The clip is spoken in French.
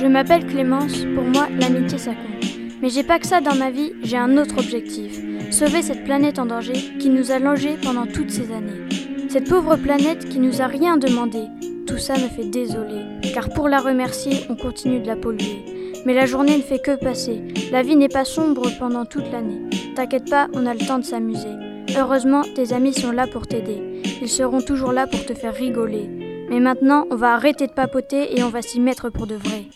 Je m'appelle Clémence, pour moi l'amitié ça compte. Mais j'ai pas que ça dans ma vie, j'ai un autre objectif. Sauver cette planète en danger qui nous a longés pendant toutes ces années. Cette pauvre planète qui nous a rien demandé. Tout ça me fait désoler, car pour la remercier, on continue de la polluer. Mais la journée ne fait que passer. La vie n'est pas sombre pendant toute l'année. T'inquiète pas, on a le temps de s'amuser. Heureusement, tes amis sont là pour t'aider. Ils seront toujours là pour te faire rigoler. Mais maintenant, on va arrêter de papoter et on va s'y mettre pour de vrai.